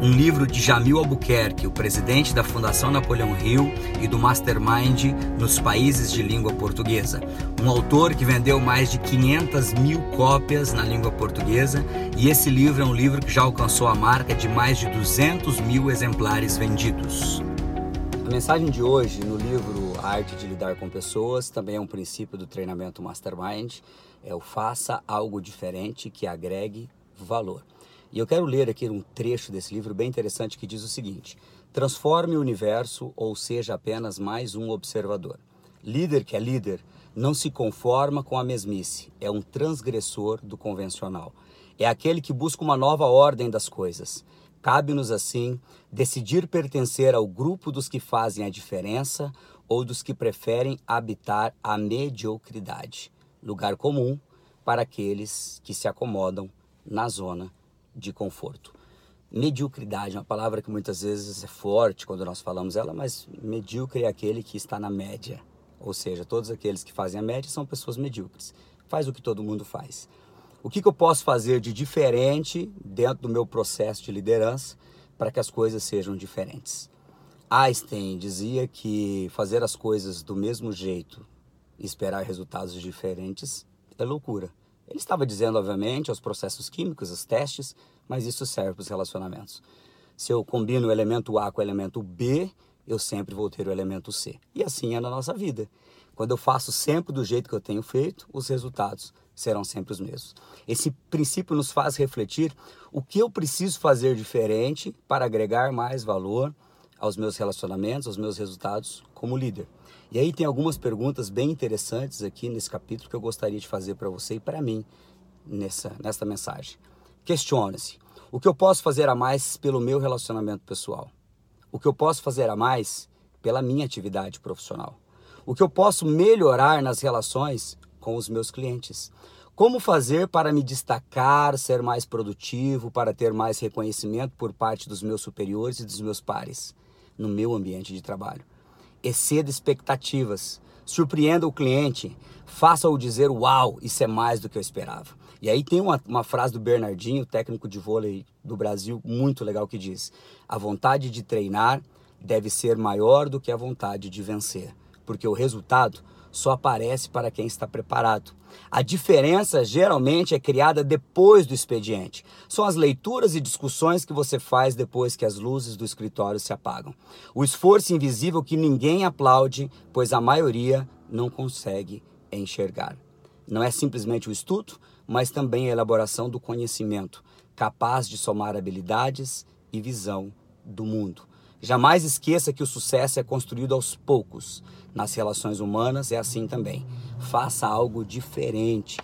um livro de Jamil Albuquerque, o presidente da Fundação Napoleão Hill e do Mastermind nos países de língua portuguesa. Um autor que vendeu mais de 500 mil cópias na língua portuguesa e esse livro é um livro que já alcançou a marca de mais de 200 mil exemplares vendidos. A mensagem de hoje no livro A Arte de Lidar com Pessoas também é um princípio do treinamento Mastermind, é o faça algo diferente que agregue valor. E eu quero ler aqui um trecho desse livro bem interessante que diz o seguinte: Transforme o universo ou seja apenas mais um observador. Líder que é líder não se conforma com a mesmice, é um transgressor do convencional. É aquele que busca uma nova ordem das coisas. Cabe-nos, assim, decidir pertencer ao grupo dos que fazem a diferença ou dos que preferem habitar a mediocridade. Lugar comum para aqueles que se acomodam na zona de conforto. Mediocridade é uma palavra que muitas vezes é forte quando nós falamos ela, mas medíocre é aquele que está na média. Ou seja, todos aqueles que fazem a média são pessoas medíocres. Faz o que todo mundo faz. O que, que eu posso fazer de diferente dentro do meu processo de liderança para que as coisas sejam diferentes? Einstein dizia que fazer as coisas do mesmo jeito e esperar resultados diferentes é loucura. Ele estava dizendo, obviamente, aos processos químicos, aos testes, mas isso serve para os relacionamentos. Se eu combino o elemento A com o elemento B, eu sempre vou ter o elemento C. E assim é na nossa vida. Quando eu faço sempre do jeito que eu tenho feito, os resultados serão sempre os mesmos. Esse princípio nos faz refletir o que eu preciso fazer diferente para agregar mais valor aos meus relacionamentos, aos meus resultados como líder. E aí tem algumas perguntas bem interessantes aqui nesse capítulo que eu gostaria de fazer para você e para mim nessa, nessa mensagem. Questione-se: o que eu posso fazer a mais pelo meu relacionamento pessoal? O que eu posso fazer a mais pela minha atividade profissional? O que eu posso melhorar nas relações com os meus clientes? Como fazer para me destacar, ser mais produtivo, para ter mais reconhecimento por parte dos meus superiores e dos meus pares no meu ambiente de trabalho? exceda expectativas, surpreenda o cliente, faça-o dizer uau, isso é mais do que eu esperava. E aí tem uma, uma frase do Bernardinho, técnico de vôlei do Brasil, muito legal que diz: a vontade de treinar deve ser maior do que a vontade de vencer, porque o resultado só aparece para quem está preparado. A diferença geralmente é criada depois do expediente. São as leituras e discussões que você faz depois que as luzes do escritório se apagam. O esforço invisível que ninguém aplaude, pois a maioria não consegue enxergar. Não é simplesmente o estudo, mas também a elaboração do conhecimento, capaz de somar habilidades e visão do mundo. Jamais esqueça que o sucesso é construído aos poucos. Nas relações humanas é assim também. Faça algo diferente.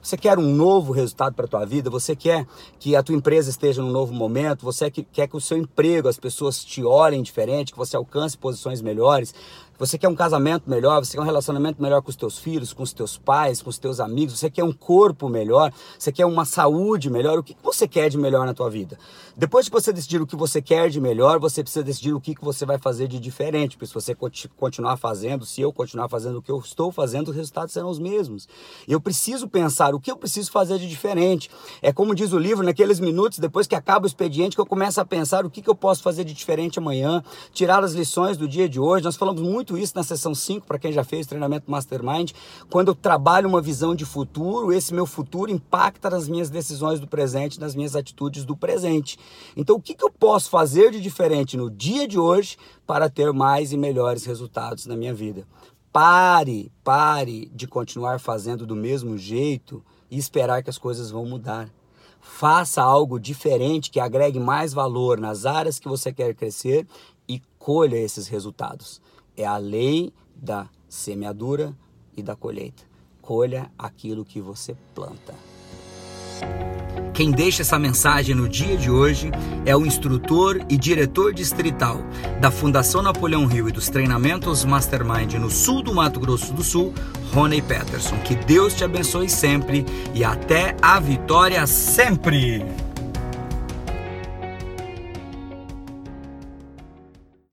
Você quer um novo resultado para a tua vida? Você quer que a tua empresa esteja num novo momento? Você quer que o seu emprego, as pessoas te olhem diferente, que você alcance posições melhores? Você quer um casamento melhor, você quer um relacionamento melhor com os teus filhos, com os teus pais, com os teus amigos, você quer um corpo melhor, você quer uma saúde melhor, o que você quer de melhor na tua vida? Depois de você decidir o que você quer de melhor, você precisa decidir o que você vai fazer de diferente, porque se você continuar fazendo, se eu continuar fazendo o que eu estou fazendo, os resultados serão os mesmos. Eu preciso pensar o que eu preciso fazer de diferente. É como diz o livro, naqueles minutos depois que acaba o expediente, que eu começo a pensar o que eu posso fazer de diferente amanhã, tirar as lições do dia de hoje. Nós falamos muito muito isso na sessão 5, para quem já fez treinamento Mastermind. Quando eu trabalho uma visão de futuro, esse meu futuro impacta nas minhas decisões do presente, nas minhas atitudes do presente. Então, o que, que eu posso fazer de diferente no dia de hoje para ter mais e melhores resultados na minha vida? Pare, pare de continuar fazendo do mesmo jeito e esperar que as coisas vão mudar. Faça algo diferente que agregue mais valor nas áreas que você quer crescer e colha esses resultados é a lei da semeadura e da colheita. Colha aquilo que você planta. Quem deixa essa mensagem no dia de hoje é o instrutor e diretor distrital da Fundação Napoleão Rio e dos treinamentos Mastermind no sul do Mato Grosso do Sul, Rony Peterson. Que Deus te abençoe sempre e até a vitória sempre!